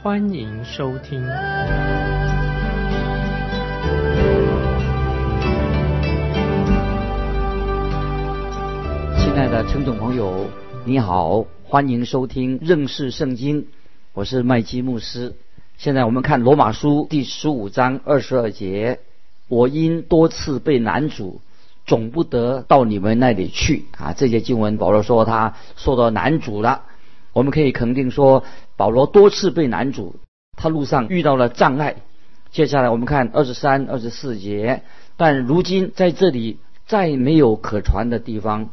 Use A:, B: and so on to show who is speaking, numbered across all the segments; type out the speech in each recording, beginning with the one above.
A: 欢迎收听。
B: 亲爱的听众朋友，你好，欢迎收听认识圣经，我是麦基牧师。现在我们看罗马书第十五章二十二节，我因多次被难主。总不得到你们那里去啊！这些经文，保罗说他受到难主了。我们可以肯定说，保罗多次被难主，他路上遇到了障碍。接下来我们看二十三、二十四节，但如今在这里再没有可传的地方，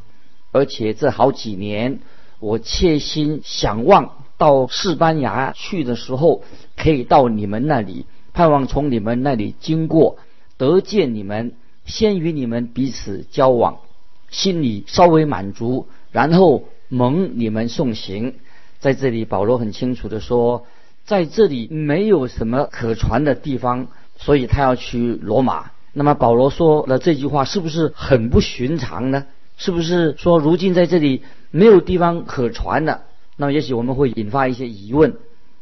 B: 而且这好几年，我切心想望到西班牙去的时候，可以到你们那里，盼望从你们那里经过，得见你们。先与你们彼此交往，心里稍微满足，然后蒙你们送行。在这里，保罗很清楚的说，在这里没有什么可传的地方，所以他要去罗马。那么保罗说了这句话，是不是很不寻常呢？是不是说如今在这里没有地方可传了？那么也许我们会引发一些疑问：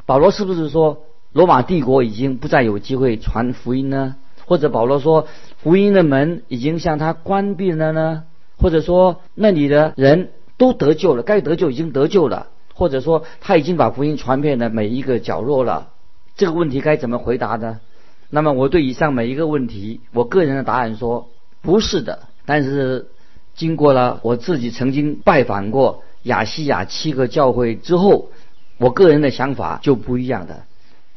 B: 保罗是不是说罗马帝国已经不再有机会传福音呢？或者保罗说福音的门已经向他关闭了呢？或者说那里的人都得救了，该得救已经得救了？或者说他已经把福音传遍了每一个角落了？这个问题该怎么回答呢？那么我对以上每一个问题，我个人的答案说不是的。但是经过了我自己曾经拜访过亚细亚七个教会之后，我个人的想法就不一样的。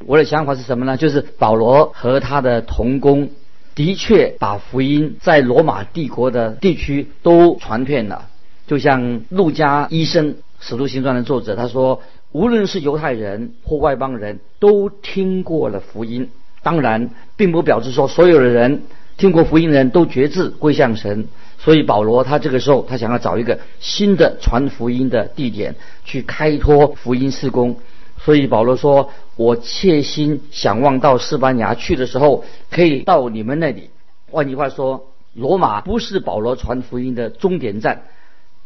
B: 我的想法是什么呢？就是保罗和他的同工的确把福音在罗马帝国的地区都传遍了。就像路加医生《使徒行传》的作者他说，无论是犹太人或外邦人都听过了福音。当然，并不表示说所有的人听过福音的人都决志归向神。所以保罗他这个时候他想要找一个新的传福音的地点去开拓福音事工。所以保罗说：“我切心想望到西班牙去的时候，可以到你们那里。”换句话说，罗马不是保罗传福音的终点站，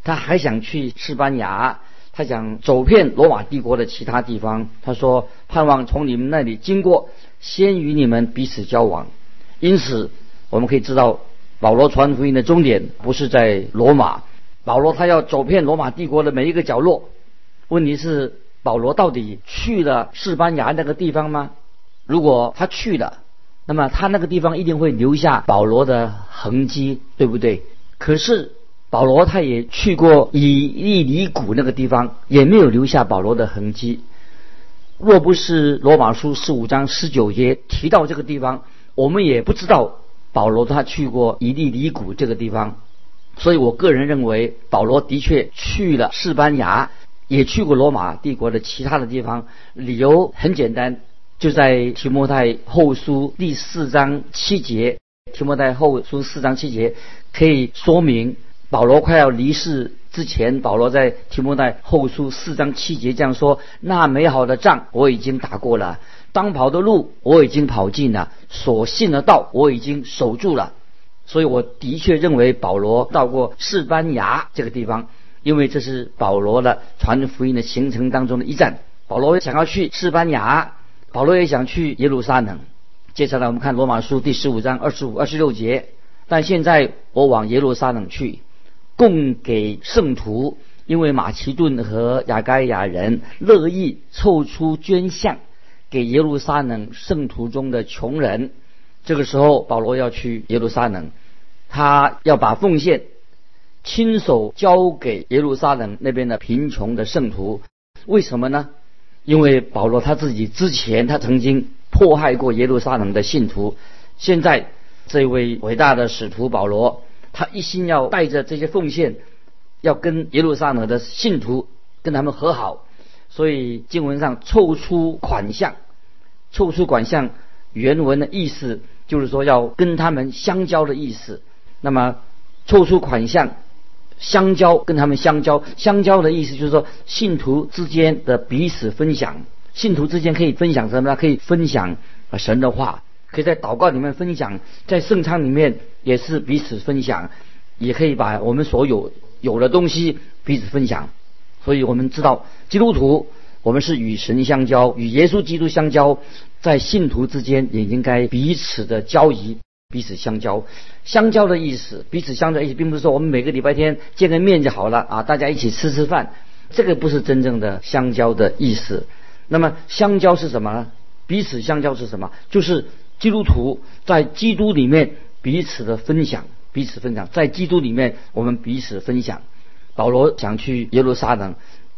B: 他还想去西班牙，他想走遍罗马帝国的其他地方。他说：“盼望从你们那里经过，先与你们彼此交往。”因此，我们可以知道，保罗传福音的终点不是在罗马。保罗他要走遍罗马帝国的每一个角落。问题是。保罗到底去了西班牙那个地方吗？如果他去了，那么他那个地方一定会留下保罗的痕迹，对不对？可是保罗他也去过以利里谷那个地方，也没有留下保罗的痕迹。若不是罗马书十五章十九节提到这个地方，我们也不知道保罗他去过以利里谷这个地方。所以我个人认为，保罗的确去了西班牙。也去过罗马帝国的其他的地方，理由很简单，就在提摩太后书第四章七节。提摩太后书四章七节可以说明保罗快要离世之前，保罗在提摩太后书四章七节这样说：“那美好的仗我已经打过了，当跑的路我已经跑尽了，所信的道我已经守住了。”所以我的确认为保罗到过西班牙这个地方。因为这是保罗的传福音的行程当中的一站。保罗想要去西班牙，保罗也想去耶路撒冷。接下来我们看罗马书第十五章二十五、二十六节。但现在我往耶路撒冷去，供给圣徒，因为马其顿和亚该亚人乐意凑出捐项给耶路撒冷圣徒中的穷人。这个时候，保罗要去耶路撒冷，他要把奉献。亲手交给耶路撒冷那边的贫穷的圣徒，为什么呢？因为保罗他自己之前他曾经迫害过耶路撒冷的信徒，现在这位伟大的使徒保罗，他一心要带着这些奉献，要跟耶路撒冷的信徒跟他们和好，所以经文上凑出款项，凑出款项原文的意思就是说要跟他们相交的意思。那么凑出款项，相交跟他们相交，相交的意思就是说信徒之间的彼此分享，信徒之间可以分享什么呢？可以分享神的话，可以在祷告里面分享，在圣餐里面也是彼此分享，也可以把我们所有有的东西彼此分享。所以我们知道基督徒。我们是与神相交，与耶稣基督相交，在信徒之间也应该彼此的交谊，彼此相交。相交的意思，彼此相交意思，并不是说我们每个礼拜天见个面就好了啊，大家一起吃吃饭，这个不是真正的相交的意思。那么相交是什么呢？彼此相交是什么？就是基督徒在基督里面彼此的分享，彼此分享，在基督里面我们彼此分享。保罗想去耶路撒冷，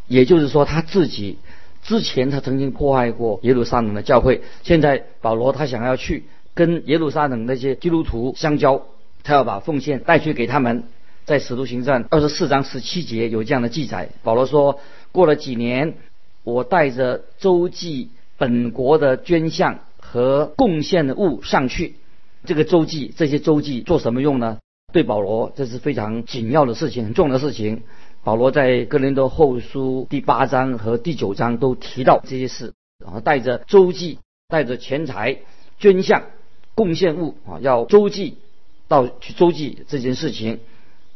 B: 也就是说他自己。之前他曾经破坏过耶路撒冷的教会，现在保罗他想要去跟耶路撒冷那些基督徒相交，他要把奉献带去给他们。在使徒行传二十四章十七节有这样的记载，保罗说：过了几年，我带着周记本国的捐项和贡献的物上去。这个周记，这些周记做什么用呢？对保罗这是非常紧要的事情，很重要的事情。保罗在哥林多后书第八章和第九章都提到这些事，然后带着周记、带着钱财、捐项、贡献物啊，要周记到去周记这件事情。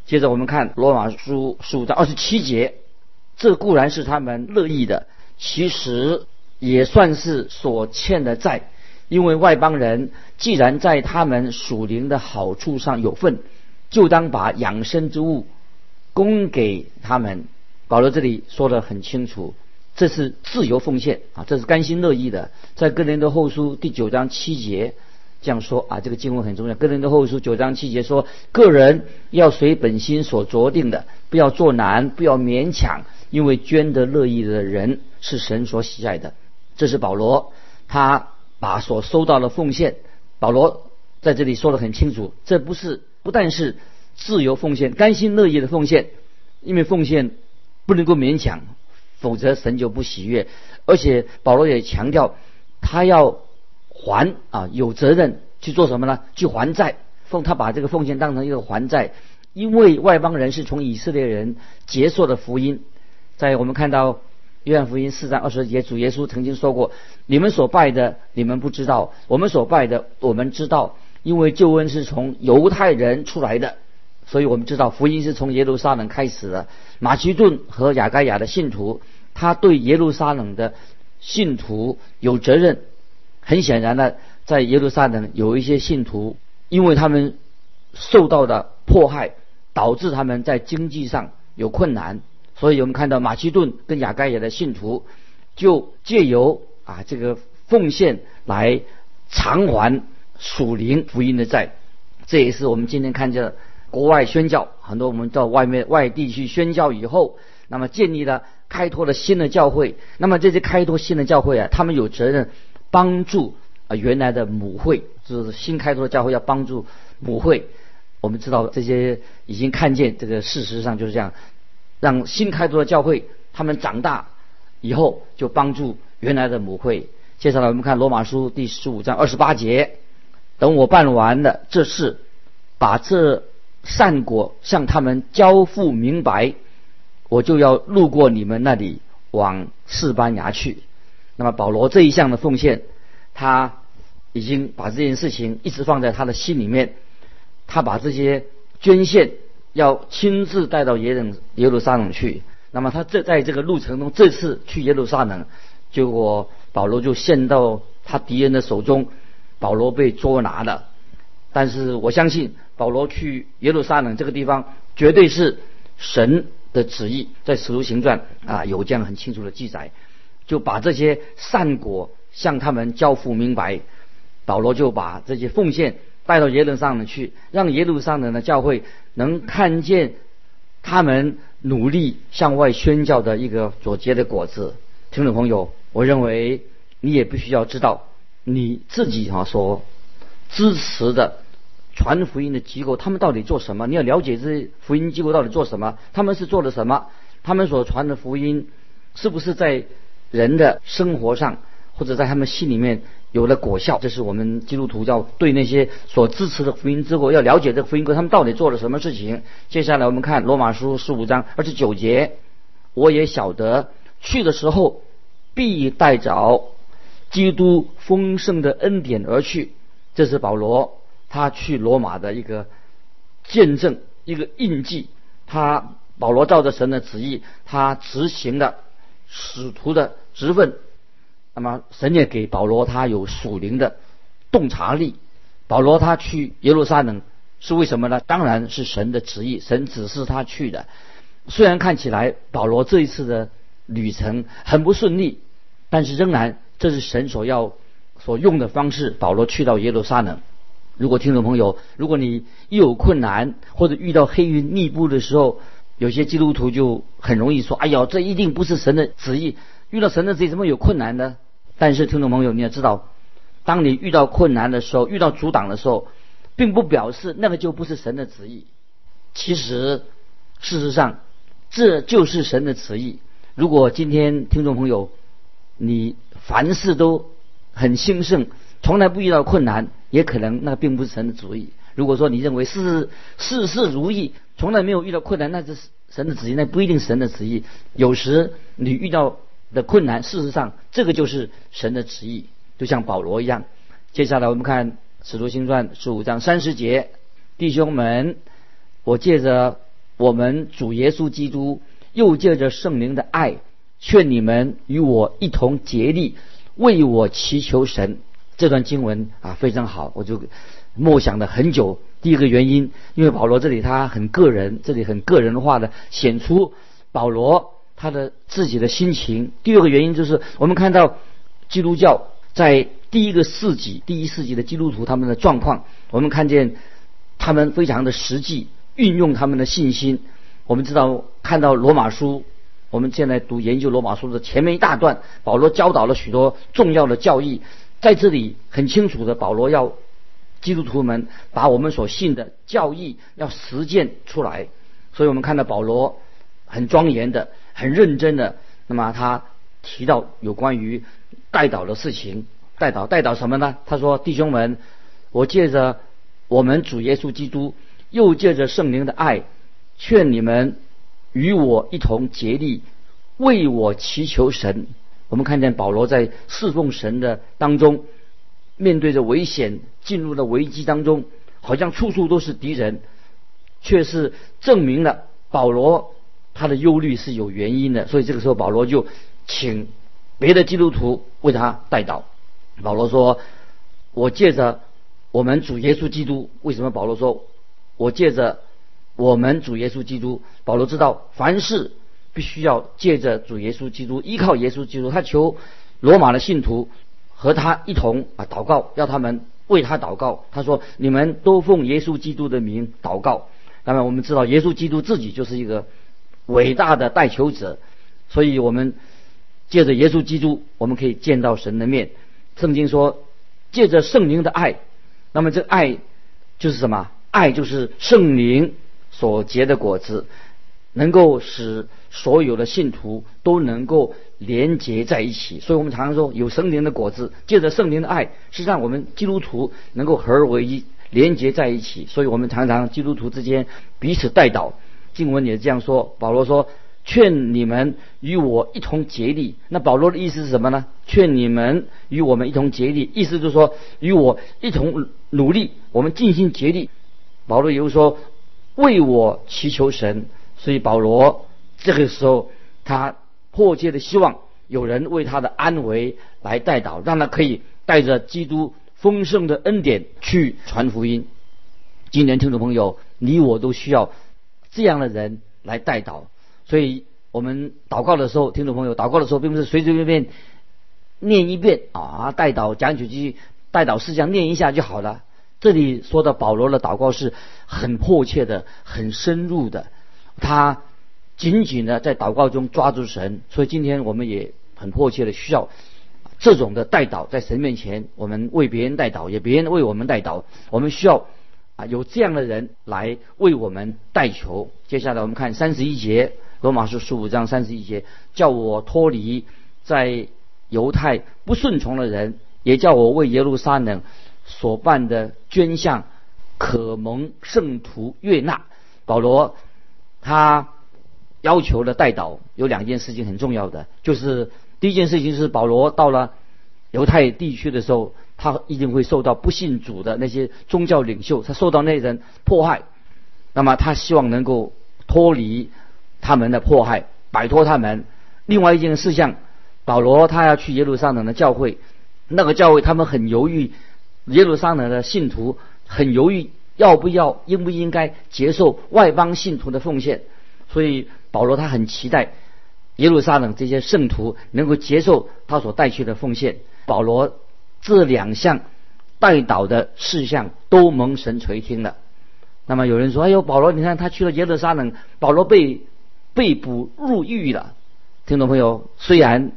B: 接着我们看罗马书十五章二十七节，这固然是他们乐意的，其实也算是所欠的债，因为外邦人既然在他们属灵的好处上有份，就当把养生之物。供给他们，保罗这里说的很清楚，这是自由奉献啊，这是甘心乐意的。在哥林多后书第九章七节这样说啊，这个经文很重要。哥林多后书九章七节说，个人要随本心所酌定的，不要做难，不要勉强，因为捐得乐意的人是神所喜爱的。这是保罗他把所收到的奉献，保罗在这里说的很清楚，这不是不但是。自由奉献，甘心乐意的奉献，因为奉献不能够勉强，否则神就不喜悦。而且保罗也强调，他要还啊，有责任去做什么呢？去还债。奉他把这个奉献当成一个还债，因为外邦人是从以色列人接受的福音。在我们看到约翰福音四章二十节，主耶稣曾经说过：“你们所拜的，你们不知道；我们所拜的，我们知道，因为救恩是从犹太人出来的。”所以我们知道福音是从耶路撒冷开始的。马其顿和雅盖亚的信徒，他对耶路撒冷的信徒有责任。很显然的，在耶路撒冷有一些信徒，因为他们受到的迫害，导致他们在经济上有困难。所以我们看到马其顿跟雅盖亚的信徒，就借由啊这个奉献来偿还属灵福音的债。这也是我们今天看见。国外宣教，很多我们到外面外地去宣教以后，那么建立了开拓了新的教会。那么这些开拓新的教会啊，他们有责任帮助啊原来的母会，就是新开拓的教会要帮助母会。我们知道这些已经看见这个事实上就是这样，让新开拓的教会他们长大以后就帮助原来的母会。接下来我们看罗马书第十五章二十八节，等我办完了这事，把这。善果向他们交付明白，我就要路过你们那里往士班牙去。那么保罗这一项的奉献，他已经把这件事情一直放在他的心里面。他把这些捐献要亲自带到耶冷耶路撒冷去。那么他这在这个路程中，这次去耶路撒冷，结果保罗就陷到他敌人的手中，保罗被捉拿了。但是我相信。保罗去耶路撒冷这个地方，绝对是神的旨意，在使徒行传啊有这样很清楚的记载，就把这些善果向他们交付明白。保罗就把这些奉献带到耶路撒冷去，让耶路撒冷的教会能看见他们努力向外宣教的一个所结的果子。听众朋友，我认为你也必须要知道你自己哈所支持的。传福音的机构，他们到底做什么？你要了解这些福音机构到底做什么？他们是做了什么？他们所传的福音，是不是在人的生活上，或者在他们心里面有了果效。这是我们基督徒要对那些所支持的福音之国要了解这个福音国他们到底做了什么事情。接下来我们看罗马书十五章二十九节，我也晓得去的时候必带着基督丰盛的恩典而去。这是保罗他去罗马的一个见证，一个印记。他保罗照着神的旨意，他执行了使徒的职分。那么神也给保罗他有属灵的洞察力。保罗他去耶路撒冷是为什么呢？当然是神的旨意，神指示他去的。虽然看起来保罗这一次的旅程很不顺利，但是仍然这是神所要。所用的方式，保罗去到耶路撒冷。如果听众朋友，如果你一有困难或者遇到黑云密布的时候，有些基督徒就很容易说：“哎呀，这一定不是神的旨意。”遇到神的旨意，怎么有困难呢？但是听众朋友，你要知道，当你遇到困难的时候，遇到阻挡的时候，并不表示那个就不是神的旨意。其实，事实上，这就是神的旨意。如果今天听众朋友，你凡事都很兴盛，从来不遇到困难，也可能那并不是神的旨意。如果说你认为事事事事如意，从来没有遇到困难，那是神的旨意，那不一定神的旨意。有时你遇到的困难，事实上这个就是神的旨意，就像保罗一样。接下来我们看《使徒行传》十五章三十节，弟兄们，我借着我们主耶稣基督，又借着圣灵的爱，劝你们与我一同竭力。为我祈求神，这段经文啊非常好，我就默想了很久。第一个原因，因为保罗这里他很个人，这里很个人化的显出保罗他的自己的心情。第二个原因就是，我们看到基督教在第一个世纪、第一世纪的基督徒他们的状况，我们看见他们非常的实际，运用他们的信心。我们知道看到罗马书。我们现在读研究罗马书的前面一大段，保罗教导了许多重要的教义，在这里很清楚的，保罗要基督徒们把我们所信的教义要实践出来。所以我们看到保罗很庄严的、很认真的，那么他提到有关于代祷的事情，代祷代祷什么呢？他说：“弟兄们，我借着我们主耶稣基督，又借着圣灵的爱，劝你们。”与我一同竭力为我祈求神。我们看见保罗在侍奉神的当中，面对着危险，进入了危机当中，好像处处都是敌人，却是证明了保罗他的忧虑是有原因的。所以这个时候，保罗就请别的基督徒为他代祷。保罗说：“我借着我们主耶稣基督，为什么？保罗说我借着。”我们主耶稣基督，保罗知道凡事必须要借着主耶稣基督，依靠耶稣基督。他求罗马的信徒和他一同啊祷告，要他们为他祷告。他说：“你们都奉耶稣基督的名祷告。”那么我们知道耶稣基督自己就是一个伟大的代求者，所以我们借着耶稣基督，我们可以见到神的面。圣经说，借着圣灵的爱，那么这爱就是什么？爱就是圣灵。所结的果子，能够使所有的信徒都能够连结在一起。所以我们常常说，有圣灵的果子，借着圣灵的爱，是让我们基督徒能够合而为一，连结在一起。所以我们常常基督徒之间彼此代祷。经文也这样说，保罗说：“劝你们与我一同竭力。”那保罗的意思是什么呢？劝你们与我们一同竭力，意思就是说与我一同努力，我们尽心竭力。保罗又说。为我祈求神，所以保罗这个时候他迫切的希望有人为他的安危来代祷，让他可以带着基督丰盛的恩典去传福音。今年听众朋友，你我都需要这样的人来代祷。所以我们祷告的时候，听众朋友祷告的时候，并不是随随便便念一遍啊，代祷讲几句代祷事项念一下就好了。这里说的保罗的祷告是很迫切的、很深入的，他紧紧的在祷告中抓住神。所以今天我们也很迫切的需要这种的代祷，在神面前，我们为别人代祷，也别人为我们代祷。我们需要啊有这样的人来为我们代求。接下来我们看三十一节，罗马书十五章三十一节，叫我脱离在犹太不顺从的人。也叫我为耶路撒冷所办的捐项可蒙圣徒悦纳。保罗他要求的代祷有两件事情很重要的，就是第一件事情是保罗到了犹太地区的时候，他一定会受到不信主的那些宗教领袖，他受到那人迫害，那么他希望能够脱离他们的迫害，摆脱他们。另外一件事项，保罗他要去耶路撒冷的教会，那个教会他们很犹豫，耶路撒冷的信徒很犹豫。要不要应不应该接受外邦信徒的奉献？所以保罗他很期待耶路撒冷这些圣徒能够接受他所带去的奉献。保罗这两项带导的事项都蒙神垂听了。那么有人说：“哎呦，保罗，你看他去了耶路撒冷，保罗被被捕入狱了。”听众朋友，虽然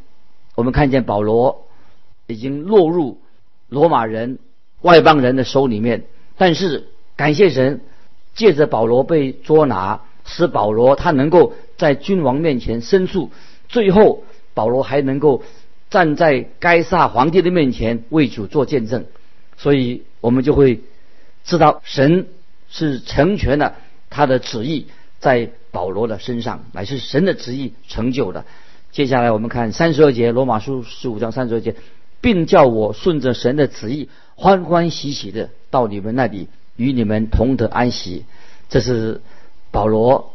B: 我们看见保罗已经落入罗马人外邦人的手里面，但是。感谢神，借着保罗被捉拿，使保罗他能够在君王面前申诉，最后保罗还能够站在该撒皇帝的面前为主做见证，所以我们就会知道神是成全了他的旨意在保罗的身上，乃是神的旨意成就的。接下来我们看三十二节，罗马书十五章三十二节，并叫我顺着神的旨意欢欢喜喜的到你们那里。与你们同得安息，这是保罗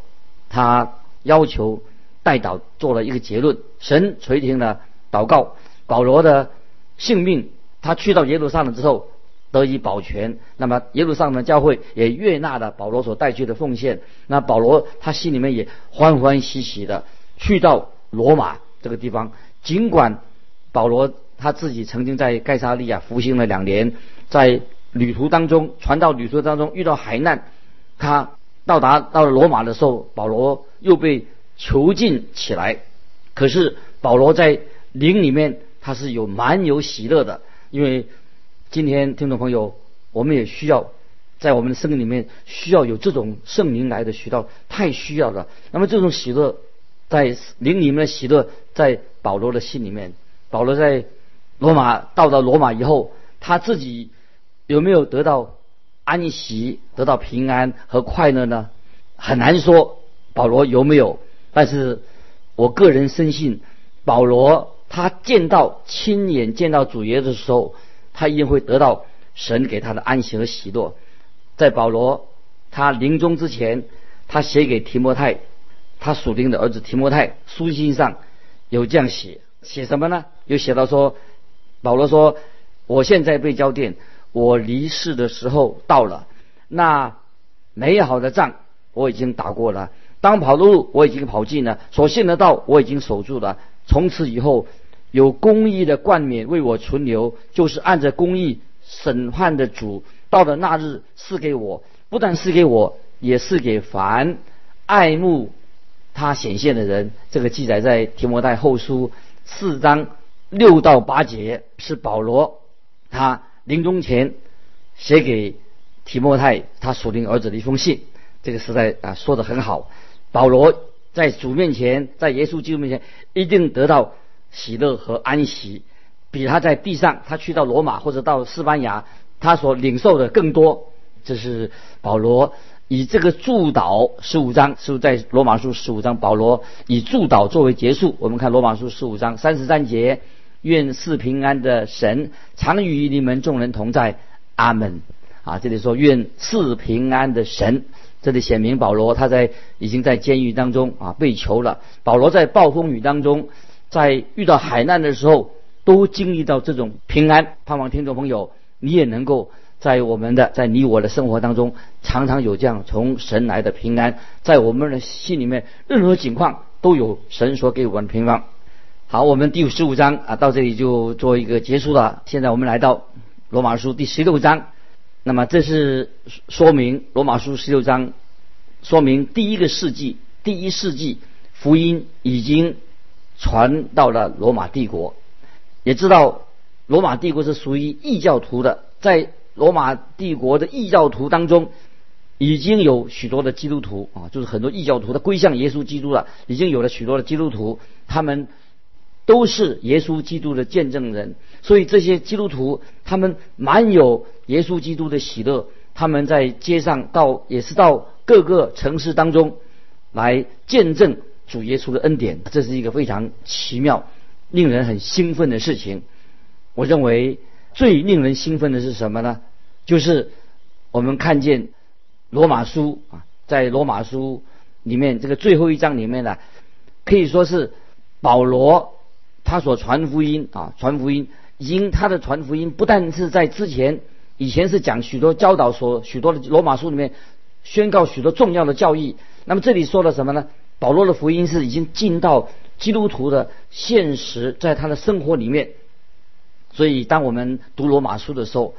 B: 他要求代祷做了一个结论。神垂听了祷告，保罗的性命，他去到耶路撒冷之后得以保全。那么耶路撒冷教会也悦纳了保罗所带去的奉献。那保罗他心里面也欢欢喜喜的去到罗马这个地方。尽管保罗他自己曾经在盖萨利亚服刑了两年，在。旅途当中，传道旅途当中遇到海难，他到达到罗马的时候，保罗又被囚禁起来。可是保罗在灵里面他是有蛮有喜乐的，因为今天听众朋友，我们也需要在我们的生命里面需要有这种圣灵来的渠道，太需要了。那么这种喜乐在灵里面的喜乐，在保罗的心里面，保罗在罗马到达罗马以后，他自己。有没有得到安息、得到平安和快乐呢？很难说。保罗有没有？但是我个人深信，保罗他见到、亲眼见到主耶稣的时候，他一定会得到神给他的安息和喜乐。在保罗他临终之前，他写给提摩太，他属灵的儿子提摩太书信上有这样写，写什么呢？有写到说，保罗说：“我现在被交电。”我离世的时候到了，那美好的仗我已经打过了，当跑的路我已经跑尽了，所信的道我已经守住了。从此以后，有公义的冠冕为我存留，就是按着公义审判的主，到了那日赐给我，不但赐给我，也是给凡爱慕他显现的人。这个记载在提摩太后书四章六到八节，是保罗他。临终前写给提摩太他属灵儿子的一封信，这个实在啊说的很好。保罗在主面前，在耶稣基督面前，一定得到喜乐和安息，比他在地上，他去到罗马或者到西班牙，他所领受的更多。这是保罗以这个祝祷十五章，是不是在罗马书十五章，保罗以祝祷作为结束。我们看罗马书十五章三十三节。愿赐平安的神常与你们众人同在，阿门。啊，这里说愿赐平安的神，这里显明保罗他在已经在监狱当中啊被囚了。保罗在暴风雨当中，在遇到海难的时候，都经历到这种平安。盼望听众朋友，你也能够在我们的在你我的生活当中，常常有这样从神来的平安，在我们的心里面，任何情况都有神所给我们的平安。好，我们第十五章啊，到这里就做一个结束了。现在我们来到罗马书第十六章，那么这是说明罗马书十六章说明第一个世纪，第一世纪福音已经传到了罗马帝国。也知道罗马帝国是属于异教徒的，在罗马帝国的异教徒当中，已经有许多的基督徒啊，就是很多异教徒他归向耶稣基督了，已经有了许多的基督徒，他们。都是耶稣基督的见证人，所以这些基督徒他们满有耶稣基督的喜乐，他们在街上到也是到各个城市当中来见证主耶稣的恩典，这是一个非常奇妙、令人很兴奋的事情。我认为最令人兴奋的是什么呢？就是我们看见罗马书啊，在罗马书里面这个最后一章里面呢，可以说是保罗他所传福音啊，传福音，因他的传福音不但是在之前以前是讲许多教导所许多的罗马书里面宣告许多重要的教义，那么这里说了什么呢？保罗的福音是已经进到基督徒的现实，在他的生活里面。所以，当我们读罗马书的时候，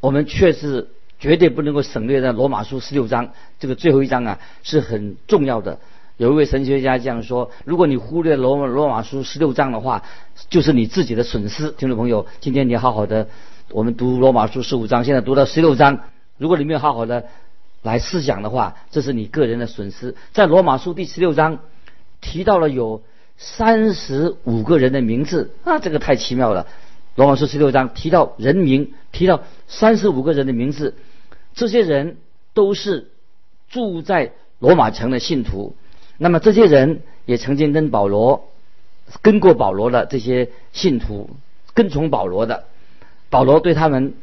B: 我们却是绝对不能够省略的。罗马书十六章这个最后一章啊，是很重要的。有一位神学家这样说：如果你忽略罗罗马书十六章的话，就是你自己的损失。听众朋友，今天你好好的，我们读罗马书十五章，现在读到十六章，如果你没有好好的来思想的话，这是你个人的损失。在罗马书第十六章提到了有三十五个人的名字啊，这个太奇妙了。罗马书十六章提到人名，提到三十五个人的名字，这些人都是住在罗马城的信徒。那么这些人也曾经跟保罗跟过保罗的这些信徒，跟从保罗的。保罗对他们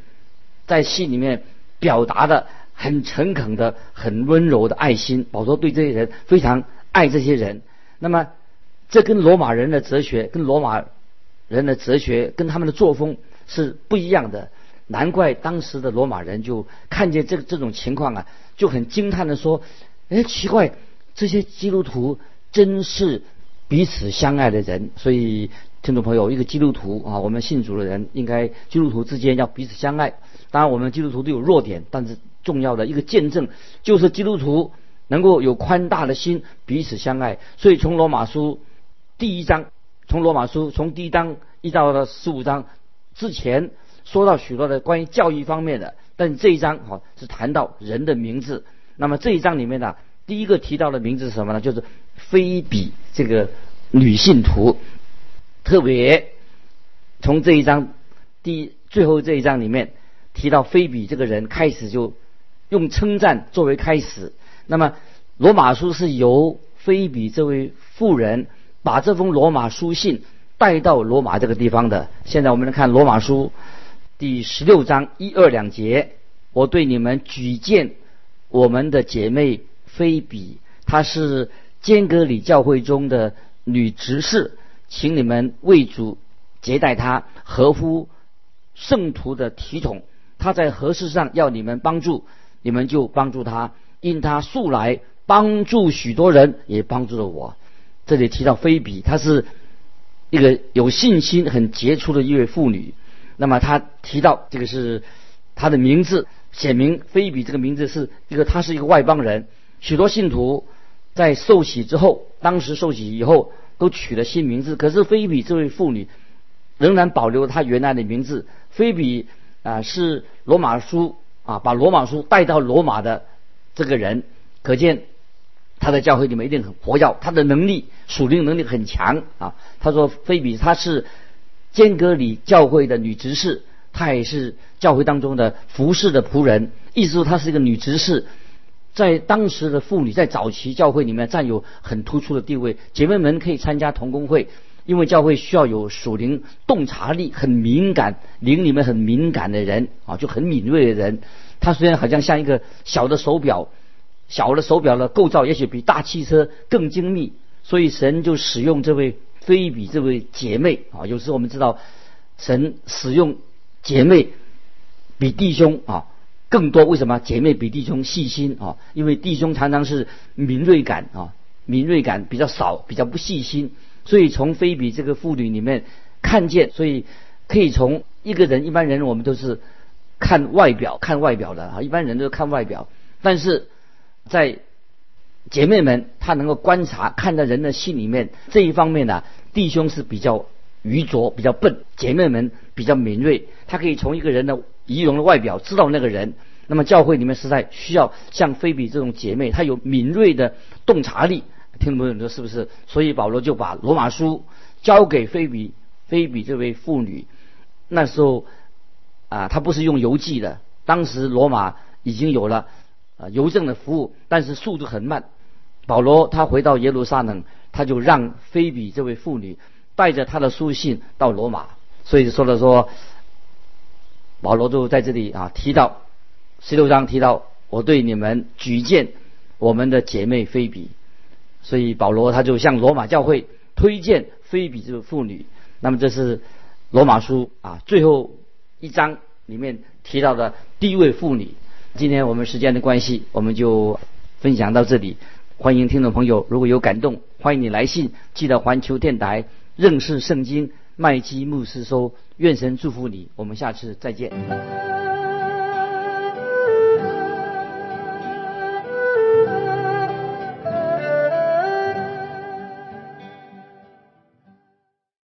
B: 在信里面表达的很诚恳的、很温柔的爱心。保罗对这些人非常爱这些人。那么这跟罗马人的哲学，跟罗马。人的哲学跟他们的作风是不一样的，难怪当时的罗马人就看见这个这种情况啊，就很惊叹的说：“哎，奇怪，这些基督徒真是彼此相爱的人。”所以，听众朋友，一个基督徒啊，我们信主的人应该基督徒之间要彼此相爱。当然，我们基督徒都有弱点，但是重要的一个见证就是基督徒能够有宽大的心，彼此相爱。所以，从罗马书第一章。从罗马书从第一章一到了十五章之前，说到许多的关于教育方面的，但这一章哈是谈到人的名字。那么这一章里面呢，第一个提到的名字是什么呢？就是菲比这个女信徒。特别从这一章第最后这一章里面提到菲比这个人，开始就用称赞作为开始。那么罗马书是由菲比这位妇人。把这封罗马书信带到罗马这个地方的。现在我们来看罗马书第十六章一二两节。我对你们举荐我们的姐妹菲比，她是坚格里教会中的女执事，请你们为主接待她，合乎圣徒的体统。她在何事上要你们帮助，你们就帮助他，因他素来帮助许多人，也帮助了我。这里提到菲比，她是一个有信心、很杰出的一位妇女。那么她提到这个是她的名字，写明菲比这个名字是一个，她是一个外邦人。许多信徒在受洗之后，当时受洗以后都取了新名字，可是菲比这位妇女仍然保留她原来的名字。菲比啊，是罗马书啊，把罗马书带到罗马的这个人，可见。他在教会里面一定很活跃，他的能力属灵能力很强啊。他说菲比她是坚格里教会的女执事，她也是教会当中的服侍的仆人。意思说她是一个女执事，在当时的妇女在早期教会里面占有很突出的地位。姐妹们可以参加同工会，因为教会需要有属灵洞察力很敏感、灵里面很敏感的人啊，就很敏锐的人。他虽然好像像一个小的手表。小的手表的构造也许比大汽车更精密，所以神就使用这位菲比这位姐妹啊。有时我们知道，神使用姐妹比弟兄啊更多。为什么姐妹比弟兄细心啊？因为弟兄常常是敏锐感啊，敏锐感比较少，比较不细心。所以从菲比这个妇女里面看见，所以可以从一个人，一般人我们都是看外表，看外表的啊，一般人都是看外表，但是。在姐妹们，她能够观察看在人的心里面这一方面呢，弟兄是比较愚拙、比较笨，姐妹们比较敏锐，她可以从一个人的仪容的外表知道那个人。那么教会里面实在需要像菲比这种姐妹，她有敏锐的洞察力。听众朋友说是不是？所以保罗就把罗马书交给菲比，菲比这位妇女，那时候啊，他不是用邮寄的，当时罗马已经有了啊邮政的服务，但是速度很慢。保罗他回到耶路撒冷，他就让菲比这位妇女带着他的书信到罗马，所以说了说，保罗就在这里啊提到十六章提到我对你们举荐我们的姐妹菲比，所以保罗他就向罗马教会推荐菲比这个妇女。那么这是罗马书啊最后一章里面提到的第一位妇女。今天我们时间的关系，我们就分享到这里。欢迎听众朋友，如果有感动，欢迎你来信，记得环球电台认识圣经麦基牧师收。愿神祝福你，我们下次再见。